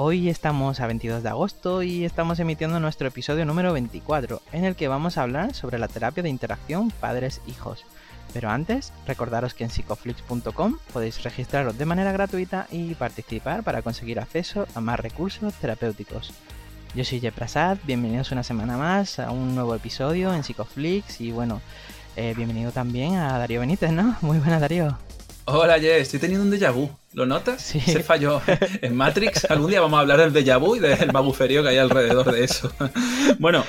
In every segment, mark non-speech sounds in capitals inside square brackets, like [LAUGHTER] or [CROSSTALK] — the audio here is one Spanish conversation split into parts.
Hoy estamos a 22 de agosto y estamos emitiendo nuestro episodio número 24, en el que vamos a hablar sobre la terapia de interacción padres-hijos. Pero antes, recordaros que en psicoflix.com podéis registraros de manera gratuita y participar para conseguir acceso a más recursos terapéuticos. Yo soy Jay Prasad, bienvenidos una semana más a un nuevo episodio en Psicoflix y bueno, eh, bienvenido también a Darío Benítez, ¿no? Muy buena Darío. Hola Jay, estoy teniendo un déjà vu, ¿lo notas? Sí. Se falló [LAUGHS] en Matrix, algún día vamos a hablar del déjà vu y del maguferío que hay alrededor de eso. [LAUGHS] bueno,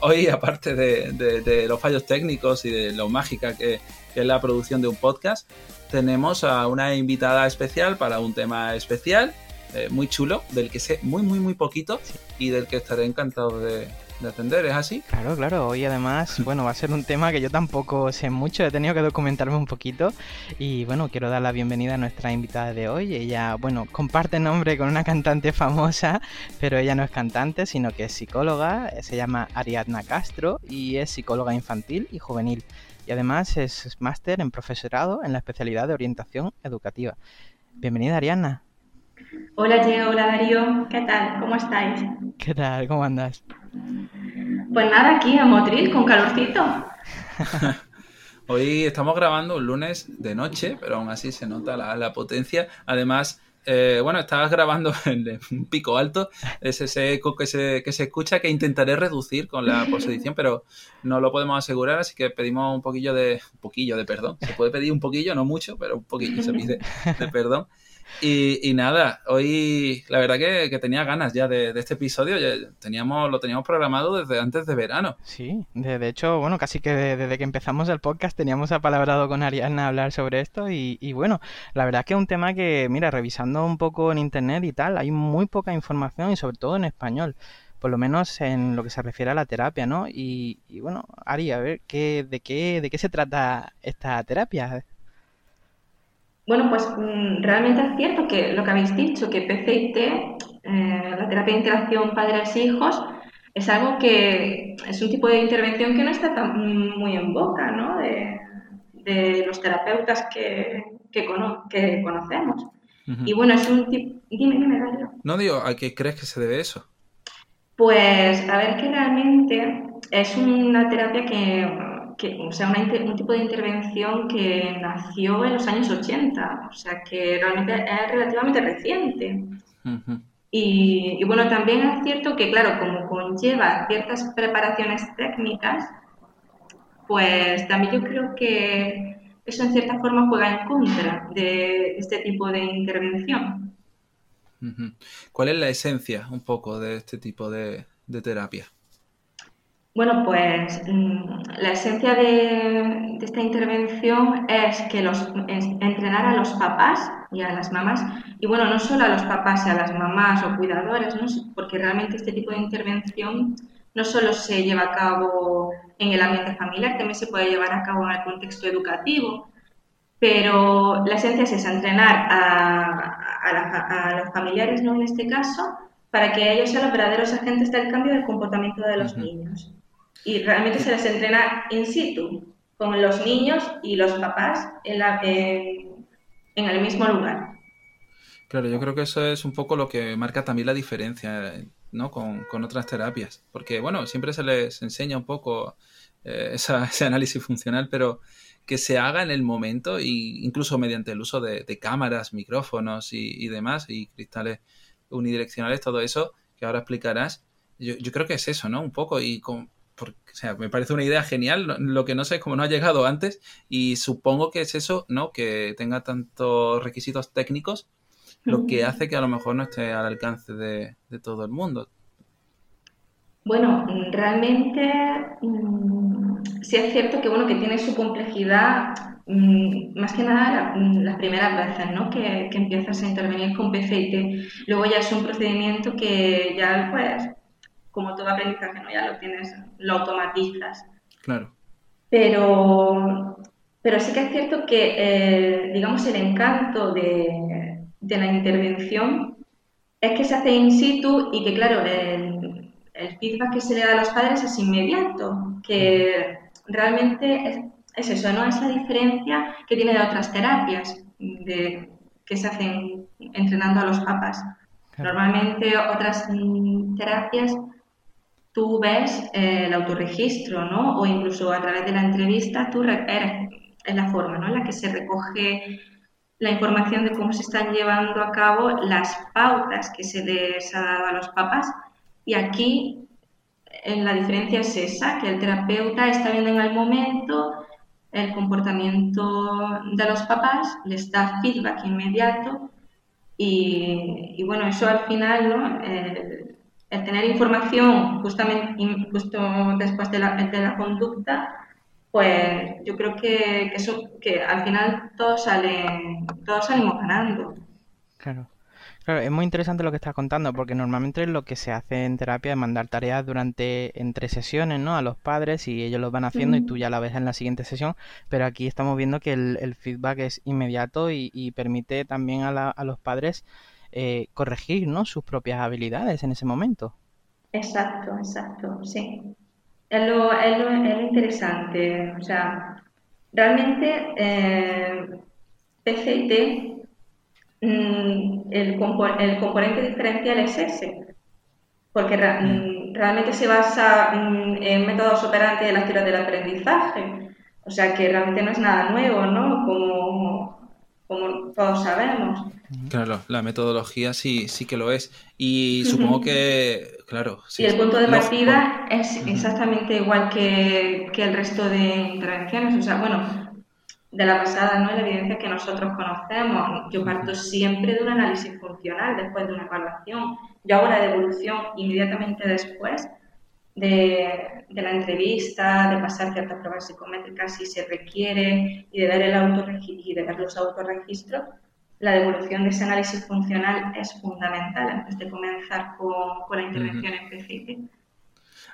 hoy, aparte de, de, de, los fallos técnicos y de lo mágica que, que, es la producción de un podcast, tenemos a una invitada especial para un tema especial, eh, muy chulo, del que sé muy, muy, muy poquito y del que estaré encantado de, de atender, ¿es así? Claro, claro. Hoy además, [LAUGHS] bueno, va a ser un tema que yo tampoco sé mucho, he tenido que documentarme un poquito. Y bueno, quiero dar la bienvenida a nuestra invitada de hoy. Ella, bueno, comparte nombre con una cantante famosa, pero ella no es cantante, sino que es psicóloga. Se llama Ariadna Castro y es psicóloga infantil y juvenil. Y además es máster en profesorado en la especialidad de orientación educativa. Bienvenida, Ariadna. Hola, Gio, hola, Darío. ¿Qué tal? ¿Cómo estáis? ¿Qué tal? ¿Cómo andas? Pues nada, aquí a Motril, con calorcito. [LAUGHS] Hoy estamos grabando un lunes de noche, pero aún así se nota la, potencia. Además, eh, bueno, estabas grabando [LAUGHS] en un pico alto, es ese eco que se, que se escucha que intentaré reducir con la posedición, pero no lo podemos asegurar, así que pedimos un poquillo de, un poquillo de perdón. Se puede pedir un poquillo, no mucho, pero un poquillo se pide de perdón. Y, y, nada, hoy la verdad que, que tenía ganas ya de, este episodio, ya teníamos, lo teníamos programado desde antes de verano. Sí, de, hecho, bueno, casi que de, desde que empezamos el podcast teníamos apalabrado con Ariana hablar sobre esto y, y, bueno, la verdad que es un tema que, mira, revisando un poco en internet y tal, hay muy poca información y sobre todo en español. Por lo menos en lo que se refiere a la terapia, ¿no? Y, y bueno, Ari, a ver, ¿qué, de, qué, ¿de qué se trata esta terapia? Bueno, pues mm, realmente es cierto que lo que habéis dicho, que PCIT, eh, la terapia de interacción padres-hijos, es algo que es un tipo de intervención que no está tan, muy en boca, ¿no? De, de los terapeutas que, que, cono que conocemos. Uh -huh. Y bueno, es un tipo... Dime, dime, Darío. No digo, ¿a qué crees que se debe eso? Pues a ver que realmente es una terapia que que, o sea, una, un tipo de intervención que nació en los años 80, o sea, que realmente es relativamente reciente. Uh -huh. y, y, bueno, también es cierto que, claro, como conlleva ciertas preparaciones técnicas, pues también yo creo que eso en cierta forma juega en contra de este tipo de intervención. Uh -huh. ¿Cuál es la esencia un poco de este tipo de, de terapia? Bueno, pues la esencia de, de, esta intervención es que los es entrenar a los papás y a las mamás, y bueno, no solo a los papás y a las mamás o cuidadores, ¿no? porque realmente este tipo de intervención no solo se lleva a cabo en el ambiente familiar, también se puede llevar a cabo en el contexto educativo, pero la esencia es esa, entrenar a, a, la, a los familiares, ¿no? en este caso, para que ellos sean los verdaderos agentes del cambio del comportamiento de los uh -huh. niños y realmente se les entrena in situ, con los niños y los papás en, la, en, en, el mismo lugar. Claro, yo creo que eso es un poco lo que marca también la diferencia ¿no? con, con otras terapias, porque bueno, siempre se les enseña un poco eh, esa, [LAUGHS] ese análisis funcional, pero que se haga en el momento, e incluso mediante el uso de, de cámaras, micrófonos y, y, demás, y cristales unidireccionales, todo eso que ahora explicarás, yo, yo creo que es eso, ¿no? Un poco, y con, porque, o sea, me parece una idea genial, lo que no sé es cómo no ha llegado antes y supongo que es eso, ¿no? Que tenga tantos requisitos técnicos, lo que hace que a lo mejor no esté al alcance de, de todo el mundo. Bueno, realmente mmm, sí es cierto que, bueno, que tiene su complejidad mm, más que nada mm, las primeras veces ¿no? que, que, empiezas a intervenir con PCIT. Luego ya es un procedimiento que ya, pues, como todo aprendizaje, ¿no? ya lo tienes, lo automatizas. Claro. Pero, pero sí que es cierto que, eh, digamos, el encanto de, de, la intervención es que se hace in situ y que, claro, el, el feedback que se le da a los padres es inmediato, que realmente es, eso, ¿no? Es la diferencia que tiene de otras terapias de, que se hacen entrenando a los papás. Normalmente otras terapias tú ves eh, el autorregistro, ¿no? O incluso a través de la entrevista tú eres, es la forma, ¿no? En la que se recoge la información de cómo se están llevando a cabo las pautas que se les ha dado a los papás. Y aquí en la diferencia es esa, que el terapeuta está viendo en el momento el comportamiento de los papás, les da feedback inmediato y, bueno, eso al final, ¿no? El, tener información justamente justo después de la, de la conducta, pues yo creo que, eso, que al final todos salen, todos salimos ganando. Claro. Claro, es muy interesante lo que estás contando, porque normalmente lo que se hace en terapia es mandar tareas durante entre sesiones, ¿no? A los padres y ellos lo van haciendo y tú ya la ves en la siguiente sesión, pero aquí estamos viendo que el, feedback es inmediato y, permite también a, a los padres eh, corregir, ¿no? Sus propias habilidades en ese momento. Exacto, exacto, sí. Es lo, es lo, es interesante, o sea, realmente eh, PCT Mm, el, el, componente diferencial es ese, porque mm, realmente se basa mm, en métodos operantes de las teorías del aprendizaje, o sea que realmente no es nada nuevo, ¿no? Como, como todos sabemos. Claro, la metodología sí, sí que lo es. Y supongo que, claro. Sí, y el punto de partida es exactamente igual que, que, el resto de intervenciones. O sea, bueno, de la pasada, ¿no? La evidencia que nosotros conocemos. Yo parto siempre de un análisis funcional después de una evaluación. Yo hago la devolución inmediatamente después de, la entrevista, de pasar ciertas pruebas psicométricas si se requiere y de ver el y de ver los autorregistros. La devolución de ese análisis funcional es fundamental antes de comenzar con, la intervención específica.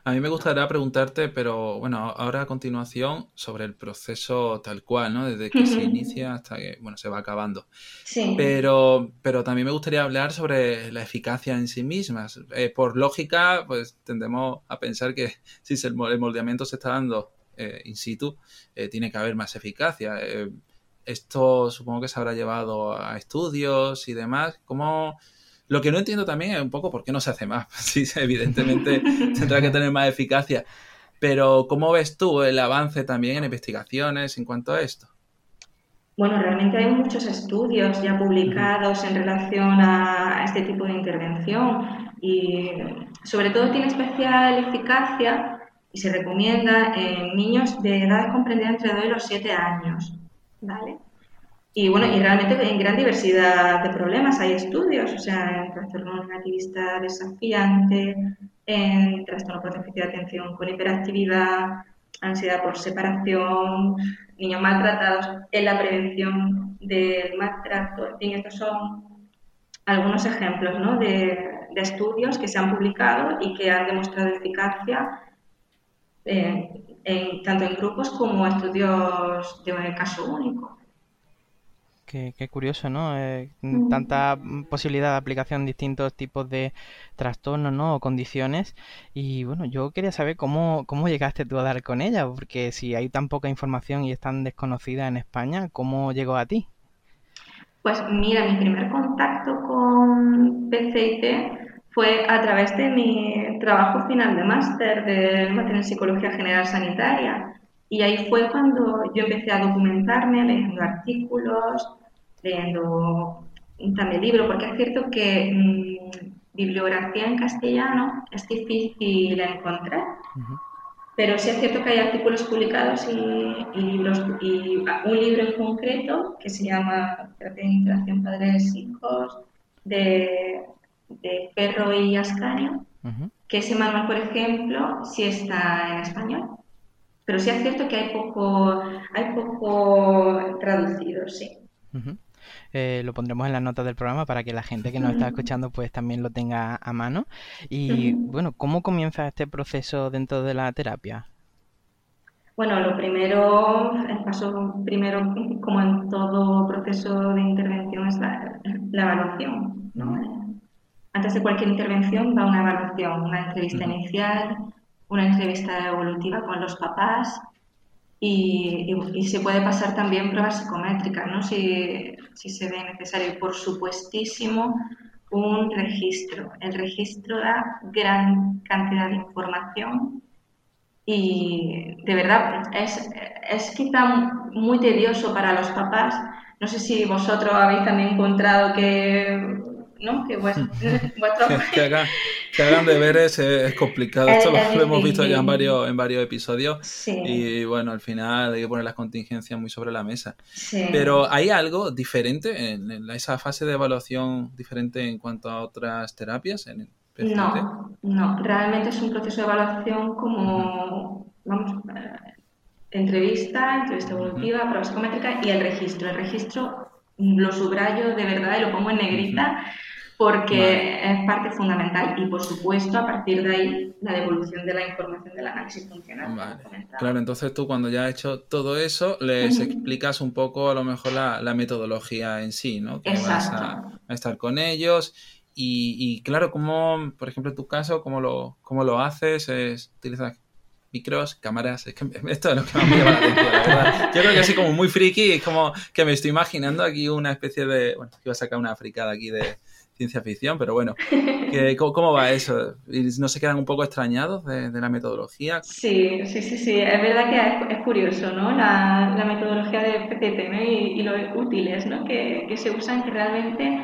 A mí me gustaría preguntarte, pero bueno, ahora a continuación, sobre el proceso tal cual, ¿no? Desde que se inicia hasta que, bueno, se va acabando. Sí. Pero, pero también me gustaría hablar sobre la eficacia en sí mismas. Eh, por lógica, pues tendemos a pensar que [LAUGHS] si el moldeamiento se está dando eh, in situ, eh, tiene que haber más eficacia. esto supongo que se habrá llevado a estudios y demás. ¿Cómo, lo que no entiendo también es un poco por qué no se hace más. [LAUGHS] Sí, evidentemente tendrá que tener más eficacia. Pero ¿cómo ves tú el avance también en investigaciones en cuanto a esto? Bueno, realmente hay muchos estudios ya publicados en relación a este tipo de intervención y sobre todo tiene especial eficacia y se recomienda en niños de edad comprendida entre 2 y los 7 años. ¿vale? Y bueno, y realmente en gran diversidad de problemas hay estudios, o sea, en trastorno negativista desafiante, en trastorno por déficit de atención con hiperactividad, ansiedad por separación, niños maltratados, en la prevención del maltrato. En fin, estos son algunos ejemplos ¿no? de, de, estudios que se han publicado y que han demostrado eficacia eh, tanto en grupos como estudios de caso único. Qué, curioso, ¿no? Eh, tanta posibilidad de aplicación en distintos tipos de trastornos, ¿no? O condiciones. Y bueno, yo quería saber cómo, cómo llegaste tú a dar con ella, porque si hay tan poca información y es tan desconocida en España, ¿cómo llegó a ti? Pues mira, mi primer contacto con PCIT fue a través de mi trabajo final de máster de máster en Psicología General Sanitaria. Y ahí fue cuando yo empecé a documentarme, leyendo artículos, leyendo también libros, porque es cierto que mm, bibliografía en castellano es difícil encontrar, pero sí es cierto que hay artículos publicados y, libros, y un libro en concreto que se llama Interacción Padres-Hijos de, de Perro y Ascanio, que ese manual, por ejemplo, sí está en español. Pero sí es cierto que hay poco, hay poco traducido, sí. Eh, lo pondremos en las notas del programa para que la gente que nos está escuchando pues también lo tenga a mano. Y bueno, ¿cómo comienza este proceso dentro de la terapia? Bueno, lo primero, el paso primero, como en todo proceso de intervención, es la, evaluación. Antes de cualquier intervención va una evaluación, una entrevista inicial, una entrevista evolutiva con los papás y, se puede pasar también pruebas psicométricas, ¿no? si, si se ve necesario. Y por supuestísimo, un registro. El registro da gran cantidad de información y de verdad es, es quizá muy tedioso para los papás. No sé si vosotros habéis también encontrado que, ¿no? que, vuestro, [LAUGHS] [LAUGHS] que, hagan, que, hagan, deberes es, complicado. Esto lo, hemos visto ya en varios, en varios episodios. Y bueno, al final hay que poner las contingencias muy sobre la mesa. Pero ¿hay algo diferente en, esa fase de evaluación diferente en cuanto a otras terapias? En, no, no, realmente es un proceso de evaluación como, vamos, eh, entrevista, entrevista evolutiva, prueba psicométrica y el registro. El registro lo subrayo de verdad y lo pongo en negrita porque es parte fundamental y por supuesto a partir de ahí la devolución de la información del análisis funcional. Claro, entonces tú cuando ya has hecho todo eso les explicas un poco a lo mejor la, metodología en sí, ¿no? Que vas a, a, estar con ellos y, claro, como, por ejemplo, en tu caso, ¿cómo lo, cómo lo haces? Es, ¿Utilizas micros, cámaras? Es que [LAUGHS] esto es lo que más me llama la atención, la verdad. Yo creo que así como muy friki, es como que me estoy imaginando aquí una especie de... Bueno, iba a sacar una fricada aquí de ciencia ficción, pero bueno, [LAUGHS] ¿cómo, va eso? ¿No se quedan un poco extrañados de, la metodología? Sí, sí, sí, sí. Es verdad que es, curioso, ¿no? La, la, metodología de PCT ¿no? y, y lo útiles ¿no? que, que se usan, que realmente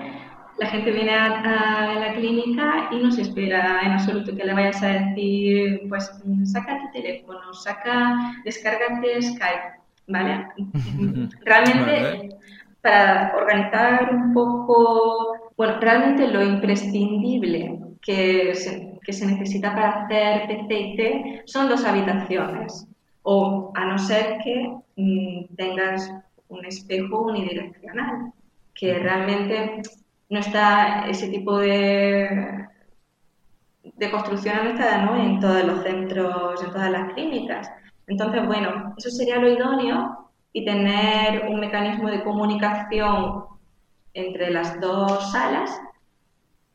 la gente viene a, la clínica y no se espera en absoluto que le vayas a decir, pues saca tu teléfono, saca, descárgate Skype, ¿vale? [LAUGHS] realmente, para organizar un poco, bueno, realmente lo imprescindible que se, que se necesita para hacer PCT son dos habitaciones, o a no ser que mm, tengas un espejo unidireccional, que realmente no está ese tipo de, de construcción no está ¿no? en todos los centros, en todas las clínicas. Entonces, bueno, eso sería lo idóneo y tener un mecanismo de comunicación entre las dos salas,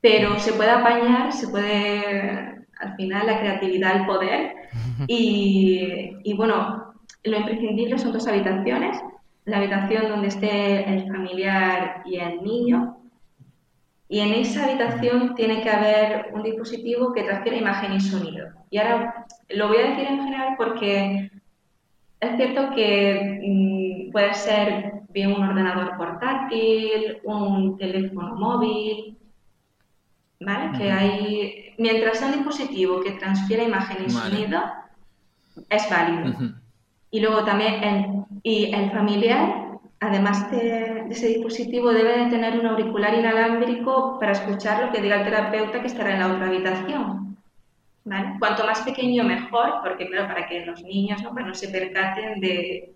pero se puede apañar, se puede, al final, la creatividad, el poder. [LAUGHS] Y, y bueno, lo imprescindible son dos habitaciones, la habitación donde esté el familiar y el niño, y en esa habitación tiene que haber un dispositivo que transfiera imagen y sonido. Y ahora lo voy a decir en general porque es cierto que mm, puede ser bien un ordenador portátil, un teléfono móvil, ¿vale? Que hay, mientras sea un dispositivo que transfiera imagen y sonido, es válido. Y luego también el, y el familiar además de, ese dispositivo, debe de tener un auricular inalámbrico para escuchar lo que diga el terapeuta que estará en la otra habitación. Cuanto más pequeño, mejor, porque claro, para que los niños ¿no? no se percaten de,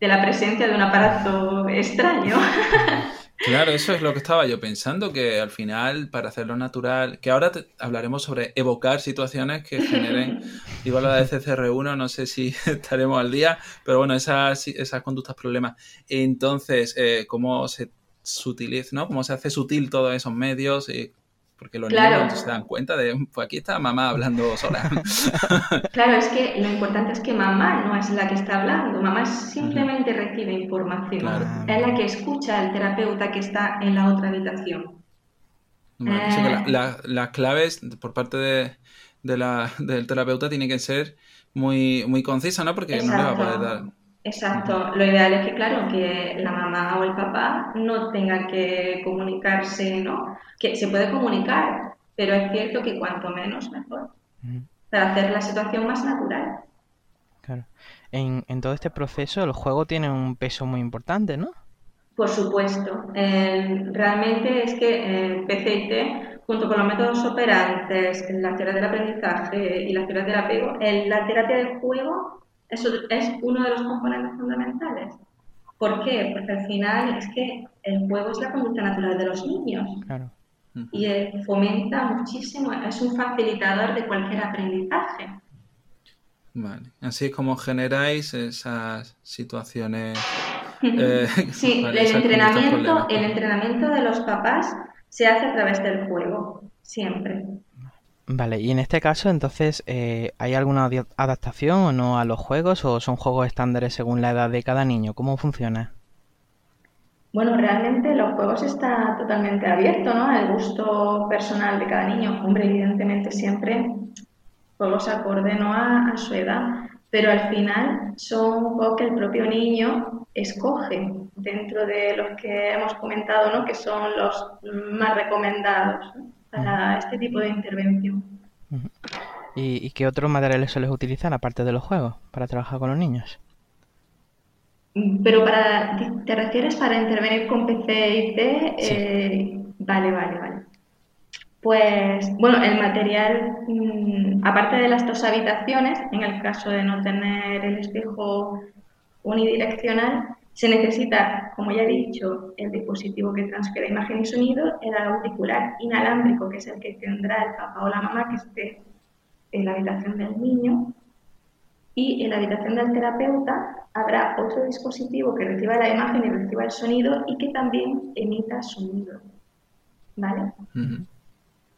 de la presencia de un aparato extraño. [LAUGHS] Claro, eso es lo que estaba yo pensando, que al final, para hacerlo natural, que ahora hablaremos sobre evocar situaciones que generen, [LAUGHS] igual la de CCR1, no sé si [LAUGHS] estaremos al día, pero bueno, esas, esas conductas problemas. Entonces, eh, ¿cómo se, utiliza, ¿no? ¿Cómo se hace sutil todos esos medios? y porque los niños se dan cuenta de, pues aquí está mamá hablando sola. [LAUGHS] Claro, es que lo importante es que mamá no es la que está hablando, mamá simplemente recibe información, es la que escucha al terapeuta que está en la otra habitación. Eh. las claves por parte de, la, del terapeuta tienen que ser muy, muy concisas, ¿no? Porque no le va a poder dar Exacto. Lo ideal es que, claro, que la mamá o el papá no tengan que comunicarse, ¿no? Que se puede comunicar, pero es cierto que cuanto menos, mejor. Para hacer la situación más natural. Claro. En, en, todo este proceso el juego tiene un peso muy importante, ¿no? Por supuesto. realmente es que el PCT, junto con los métodos operantes, la teoría del aprendizaje y la teoría del apego, la terapia del juego Eso es uno de los componentes fundamentales. ¿Por qué? Porque al final es que el juego es la conducta natural de los niños. Claro. Y fomenta muchísimo, es un facilitador de cualquier aprendizaje. Vale. Así es como generáis esas situaciones. Eh, sí, [LAUGHS] el entrenamiento, el entrenamiento de los papás se hace a través del juego, siempre. Vale, y en este caso, entonces, eh, ¿hay alguna adaptación o no a los juegos o son juegos estándares según la edad de cada niño? ¿Cómo funciona? Bueno, realmente los juegos está totalmente abierto, ¿no? Al gusto personal de cada niño. Hombre, evidentemente siempre juegos acorde ¿no? a, a su edad, pero al final son juegos que el propio niño escoge dentro de los que hemos comentado, ¿no? Que son los más recomendados para este tipo de intervención. ¿Y, qué otros materiales sueles utilizar aparte de los juegos para trabajar con los niños? Mm, pero para, ¿te refieres para intervenir con PC y T? Eh, vale, vale, vale. Pues bueno, el material, mm, aparte de las dos habitaciones, en el caso de no tener el espejo unidireccional, se necesita, como ya he dicho, el dispositivo que transfiere imagen y sonido, el auricular inalámbrico, que es el que tendrá el papá o la mamá que esté en la habitación del niño, y en la habitación del terapeuta habrá otro dispositivo que reciba la imagen y reciba el sonido y que también emita sonido. ¿Vale?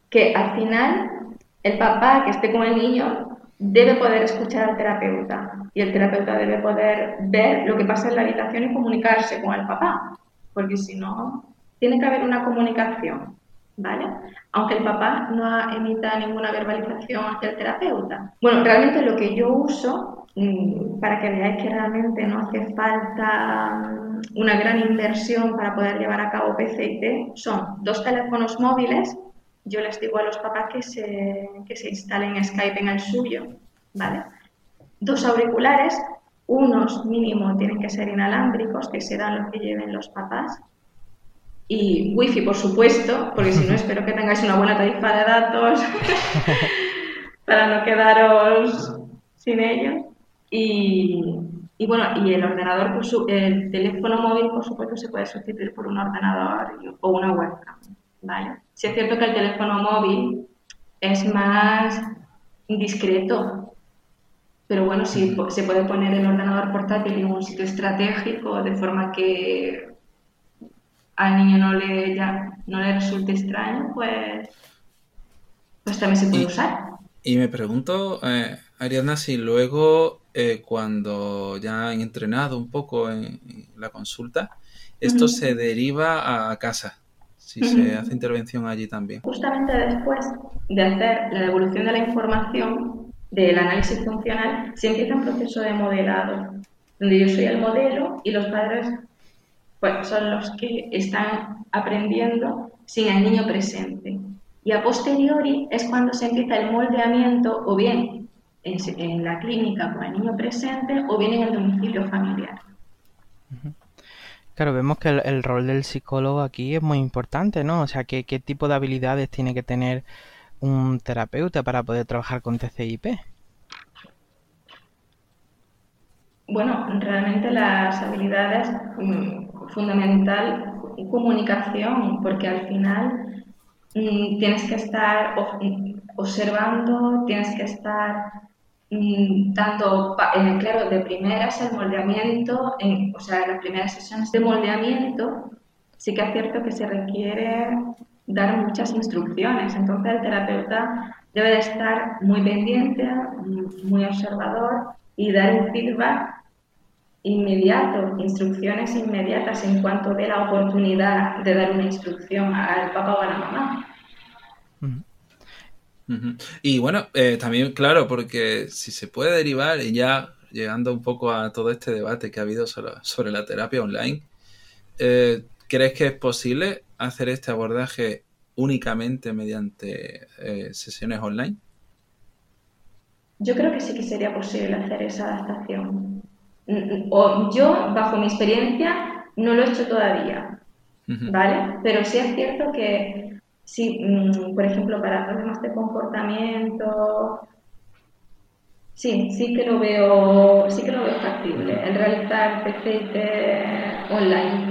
Que al final el papá que esté con el niño debe poder escuchar al terapeuta y el terapeuta debe poder ver lo que pasa en la habitación y comunicarse con el papá, porque si no, tiene que haber una comunicación, ¿vale? Aunque el papá no emita ninguna verbalización hacia el terapeuta. Bueno, realmente lo que yo uso, mm, para que veáis que realmente no hace falta mm, una gran inversión para poder llevar a cabo PCT, son dos teléfonos móviles yo les digo a los papás que se, que se instalen Skype en el suyo, ¿vale? Dos auriculares, unos mínimo tienen que ser inalámbricos, que serán los que lleven los papás, y wifi, por supuesto, porque si no [LAUGHS] espero que tengáis una buena tarifa de datos [LAUGHS] para no quedaros sin ellos. Y, y bueno, y el ordenador, el teléfono móvil, por supuesto, se puede sustituir por un ordenador o una webcam, ¿vale? Si es cierto que el teléfono móvil es más discreto, pero bueno, sí se puede poner el ordenador portátil en un sitio estratégico de forma que al niño no le, ya, no le resulte extraño, pues, pues también se puede usar. Y me pregunto, eh, Ariadna, si luego eh, cuando ya han entrenado un poco en, la consulta, esto se deriva a casa si se hace intervención allí también. Justamente después de hacer la devolución de la información del análisis funcional, se empieza un proceso de modelado, donde yo soy el modelo y los padres pues, son los que están aprendiendo sin el niño presente. Y a posteriori es cuando se empieza el moldeamiento o bien en, la clínica con el niño presente o bien en el domicilio familiar. Claro, vemos que el, rol del psicólogo aquí es muy importante, ¿no? O sea, ¿qué, ¿qué, tipo de habilidades tiene que tener un terapeuta para poder trabajar con TCIP? Bueno, realmente las habilidades mm, fundamental comunicación, porque al final mm, tienes que estar observando, tienes que estar Mm, tanto, eh, claro, de primeras el moldeamiento, en, o sea, las primeras sesiones de moldeamiento, sí que es cierto que se requiere dar muchas instrucciones. Entonces el terapeuta debe de estar muy pendiente, muy observador y dar un feedback inmediato, instrucciones inmediatas en cuanto dé la oportunidad de dar una instrucción al papá o a la mamá. Y bueno, eh, también claro, porque si se puede derivar, y ya llegando un poco a todo este debate que ha habido sobre, la terapia online, eh, ¿crees que es posible hacer este abordaje únicamente mediante eh, sesiones online? Yo creo que sí que sería posible hacer esa adaptación. O yo, bajo mi experiencia, no lo he hecho todavía, ¿vale? Pero sí es cierto que Sí, mm, por ejemplo, para problemas de comportamiento, Sí, sí que lo veo, sí que lo veo factible. El realizar PCT online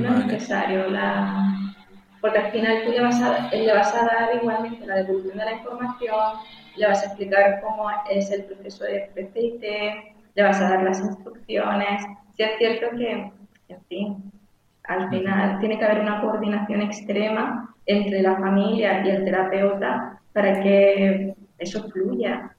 no, es necesario la porque al final tú le vas, a, le vas a dar igualmente la devolución de la información, le vas a explicar cómo es el proceso de PCT, le vas a dar las instrucciones. Sí es cierto que, en fin, al final tiene que haber una coordinación extrema entre la familia y el terapeuta para que eso fluya.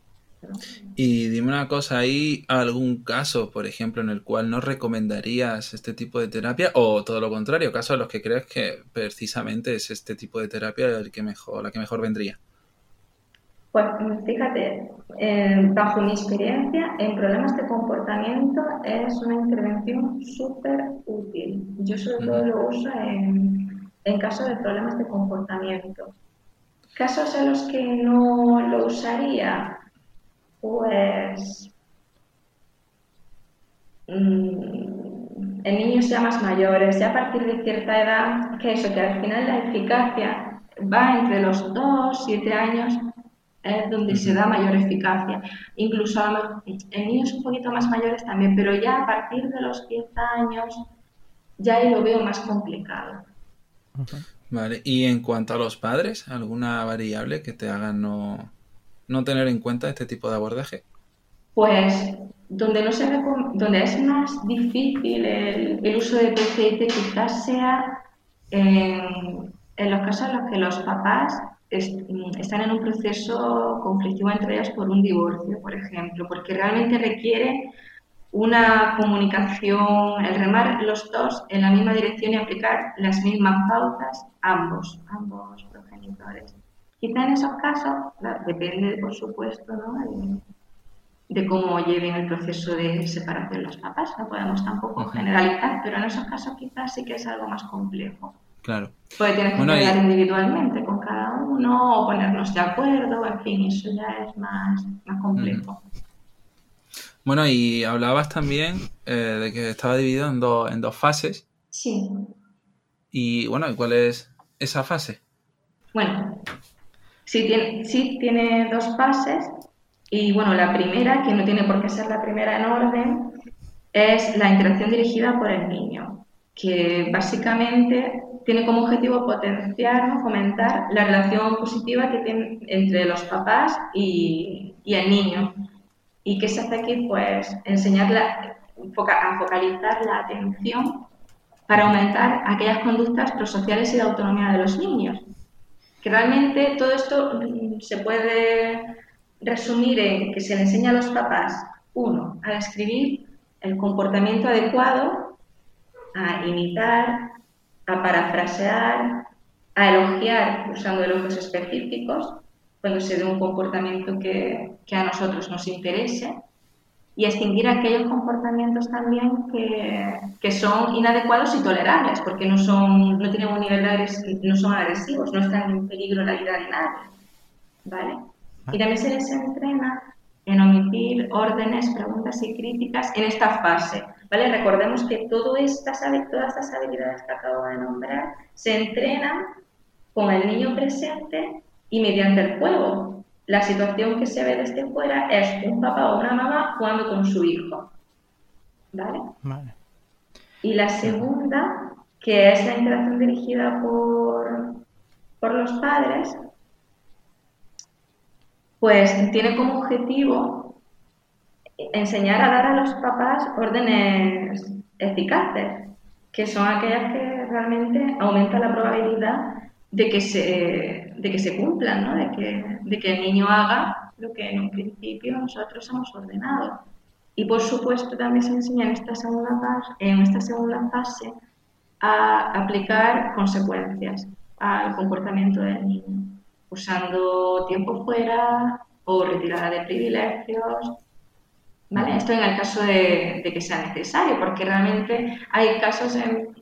Y dime una cosa, ¿hay algún caso, por ejemplo, en el cual no recomendarías este tipo de terapia o todo lo contrario, casos en los que crees que precisamente es este tipo de terapia el que mejor, la que mejor vendría? Pues fíjate, eh, bajo mi experiencia, en problemas de comportamiento es una intervención súper útil. Yo sobre todo lo uso en, en casos de problemas de comportamiento. Casos en los que no lo usaría, pues mm, en niños ya más mayores, ya a partir de cierta edad, que eso, que al final la eficacia va entre los 2, 7 años, es donde se da mayor eficacia. Incluso en niños un poquito más mayores también, pero ya a partir de los 10 años ya lo veo más complicado. Vale, y en cuanto a los padres, ¿alguna variable que te haga no, no tener en cuenta este tipo de abordaje? Pues donde, no se donde es más difícil el, uso de PCT quizás sea en, los casos en los que los papás están en un proceso conflictivo entre ellos por un divorcio, por ejemplo, porque realmente requiere una comunicación, el remar los dos en la misma dirección y aplicar las mismas pautas ambos, ambos progenitores. Quizá en esos casos, depende, por supuesto, ¿no? de, cómo lleven el proceso de separación los papás. No podemos tampoco generalizar, pero en esos casos quizás sí que es algo más complejo. Claro. Puede tener que hablar individualmente con cada uno o ponernos de acuerdo, en fin, eso ya es más, más complejo. Bueno, y hablabas también eh, de que estaba dividido en, en dos fases. Sí. Y bueno, ¿y cuál es esa fase? Bueno, sí tiene, sí tiene dos fases. Y bueno, la primera, que no tiene por qué ser la primera en orden, es la interacción dirigida por el niño, que básicamente tiene como objetivo potenciar, fomentar la relación positiva que tiene entre los papás y, y el niño ¿Y qué se hace aquí? Pues enseñarla a focalizar la atención para aumentar aquellas conductas prosociales y de autonomía de los niños. Realmente todo esto mm, se puede resumir en que se le enseña a los papás, uno, a describir el comportamiento adecuado, a imitar, a parafrasear, a elogiar usando elogios específicos, cuando se dé un comportamiento que, que a nosotros nos interese y extinguir aquellos comportamientos también que, que, son inadecuados y tolerables, porque no, son, no tienen un nivel de no son agresivos, no están en peligro la vida de nadie. ¿vale? Y ah. también se les entrena en omitir órdenes, preguntas y críticas en esta fase. ¿vale? Recordemos que todo estas, todas estas habilidades que acabo de nombrar se entrenan con el niño presente y mediante el juego. La situación que se ve desde fuera es un papá o una mamá jugando con su hijo. ¿Vale? Y la segunda, que es la interacción dirigida por, por los padres, pues tiene como objetivo enseñar a dar a los papás órdenes eficaces, que son aquellas que realmente aumentan la probabilidad de que se, de que se cumplan, ¿no? de, que, de que el niño haga lo que en un principio nosotros hemos ordenado. Y por supuesto también se enseña en esta segunda fase, en esta segunda fase a aplicar consecuencias al comportamiento del niño, usando tiempo fuera o retirada de privilegios. ¿Vale? Esto en el caso de, de que sea necesario, porque realmente hay casos en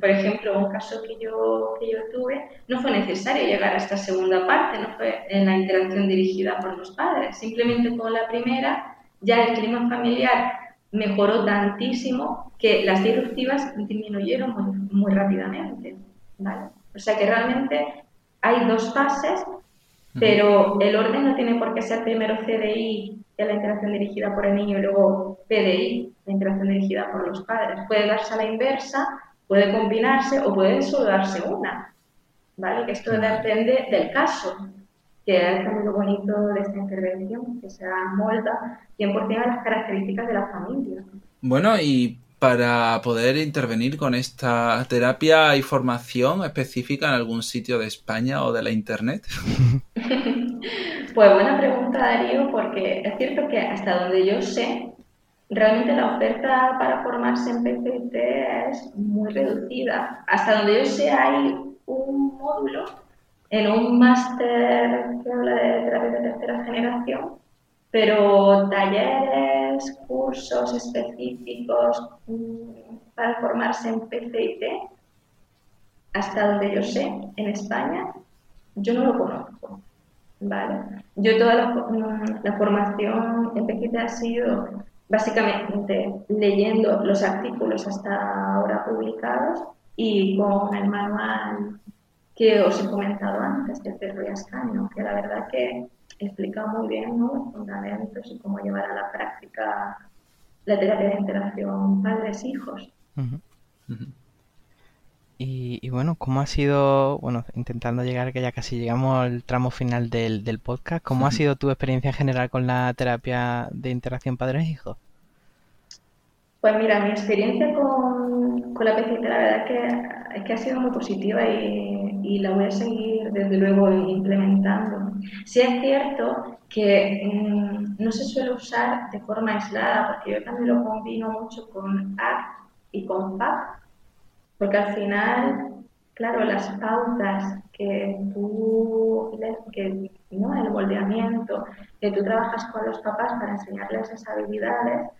por ejemplo, un caso que yo, que yo tuve, no fue necesario llegar a esta segunda parte, no fue en la interacción dirigida por los padres. Simplemente con la primera, ya el clima familiar mejoró tantísimo que las disruptivas disminuyeron muy, muy rápidamente. ¿vale? O sea que realmente hay dos fases Pero el orden no tiene por qué ser primero CDI, que es la interacción dirigida por el niño, y luego PDI, la interacción dirigida por los padres. Puede darse a la inversa, puede combinarse o puede solo darse una. ¿Vale? Que esto depende del caso, que es también lo bonito de esta intervención, que se amolda 100% a las características de la familia. Bueno, y para poder intervenir con esta terapia hay formación específica en algún sitio de España o de la Internet. [LAUGHS] pues buena pregunta, Darío, porque es cierto que hasta donde yo sé, realmente la oferta para formarse en PCT es muy reducida. Hasta donde yo sé hay un módulo en un máster que habla de terapia de tercera generación pero talleres, cursos específicos para formarse en PCIT, hasta donde yo sé, en España, yo no lo conozco. ¿vale? Yo toda la, mm, formación en PCIT ha sido básicamente leyendo los artículos hasta ahora publicados y con el manual que os he comentado antes, de Pedro y Ascanio, que la verdad que explica muy bien ¿no? los fundamentos y cómo llevar a la práctica la terapia de interacción padres-hijos. Y, bueno, ¿cómo ha sido, bueno, intentando llegar, que ya casi llegamos al tramo final del, del podcast, ¿cómo ha sido tu experiencia general con la terapia de interacción padres-hijos? Pues mira, mi experiencia con, con la PCT la verdad que, es que ha sido muy positiva y, y, la voy a seguir desde luego implementando. Sí es cierto que mm, no se suele usar de forma aislada, porque yo también lo combino mucho con ACT y con PAC, porque al final, claro, las pautas que tú, que, ¿no? el moldeamiento, que tú trabajas con los papás para enseñarles esas habilidades,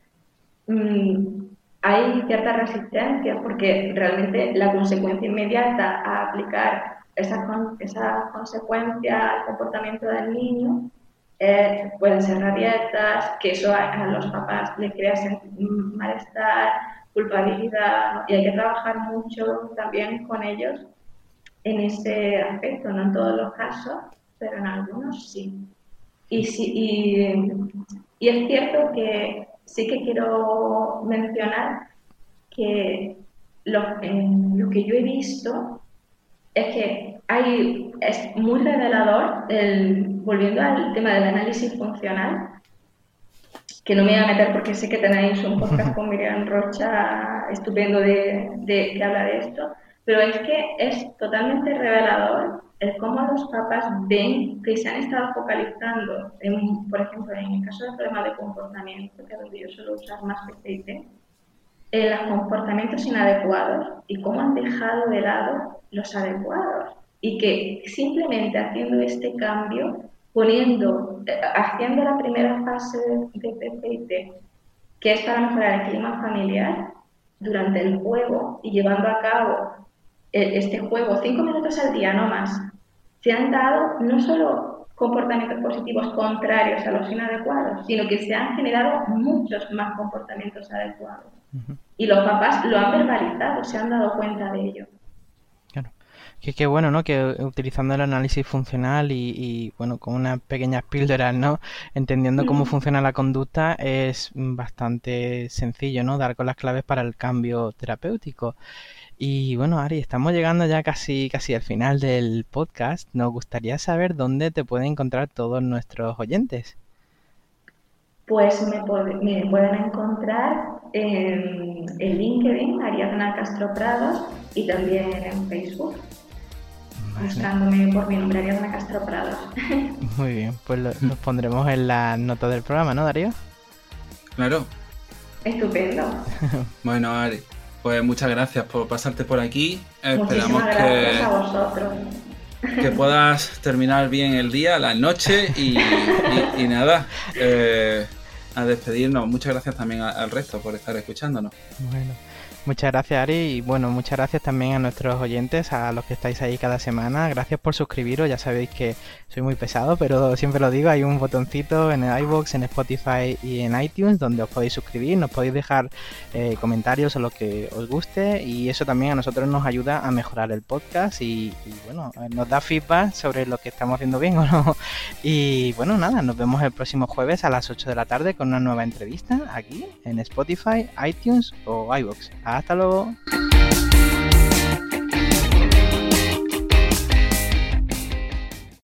Mm, hay cierta resistencia porque realmente la consecuencia inmediata a aplicar esa, esa consecuencia al comportamiento del niño eh, pueden ser rabietas, que eso a, los papás le crea malestar, culpabilidad, y hay que trabajar mucho también con ellos en ese aspecto, no en todos los casos, pero en algunos sí. Y, sí, y, y es cierto que sí que quiero mencionar que lo, lo que yo he visto es que hay, es muy revelador, el, volviendo al tema del análisis funcional, que no me voy a meter porque sé que tenéis un podcast [LAUGHS] con Miriam Rocha estupendo de, de, que habla de esto, pero es que es totalmente revelador el cómo los papás ven que se han estado focalizando, en, por ejemplo, en el caso del problema de comportamiento, que es donde yo suelo usar más PCT, en los comportamientos inadecuados y cómo han dejado de lado los adecuados. Y que simplemente haciendo este cambio, poniendo, eh, haciendo la primera fase de PCT, que es para mejorar el clima familiar, durante el juego y llevando a cabo e, este juego, cinco minutos al día, no más, se han dado no solo comportamientos positivos contrarios a los inadecuados, sino que se han generado muchos más comportamientos adecuados. Y los papás lo han verbalizado, se han dado cuenta de ello. Claro. Que qué bueno, ¿no? Que utilizando el análisis funcional y, bueno, con unas pequeñas píldoras, ¿no? Entendiendo cómo funciona la conducta es bastante sencillo, ¿no? Dar con las claves para el cambio terapéutico. Y bueno, Ari, estamos llegando ya casi, casi al final del podcast. Nos gustaría saber dónde te pueden encontrar todos nuestros oyentes. Pues me, pueden encontrar en, LinkedIn, Ariadna Castro Prados, y también en Facebook, buscándome por mi nombre, Ariadna Castro Prados. [LAUGHS] Muy bien, pues lo, los pondremos en la nota del programa, ¿no, Darío? Claro. Estupendo. [LAUGHS] bueno, Ari, pues muchas gracias por pasarte por aquí. Esperamos que, a vosotros. que puedas terminar bien el día, la noche y, nada. Eh, a despedirnos. Muchas gracias también al resto por estar escuchándonos. Bueno, Muchas gracias, Ari. Y bueno, muchas gracias también a nuestros oyentes, a los que estáis ahí cada semana. Gracias por suscribiros. Ya sabéis que soy muy pesado, pero siempre lo digo. Hay un botoncito en el iBox, en Spotify y en iTunes donde os podéis suscribir. Nos podéis dejar eh, comentarios o lo que os guste. Y eso también a nosotros nos ayuda a mejorar el podcast. Y, bueno, nos da feedback sobre lo que estamos haciendo bien o no. Y bueno, nada, nos vemos el próximo jueves a las 8 de la tarde con una nueva entrevista aquí en Spotify, iTunes o iBox. Hasta luego.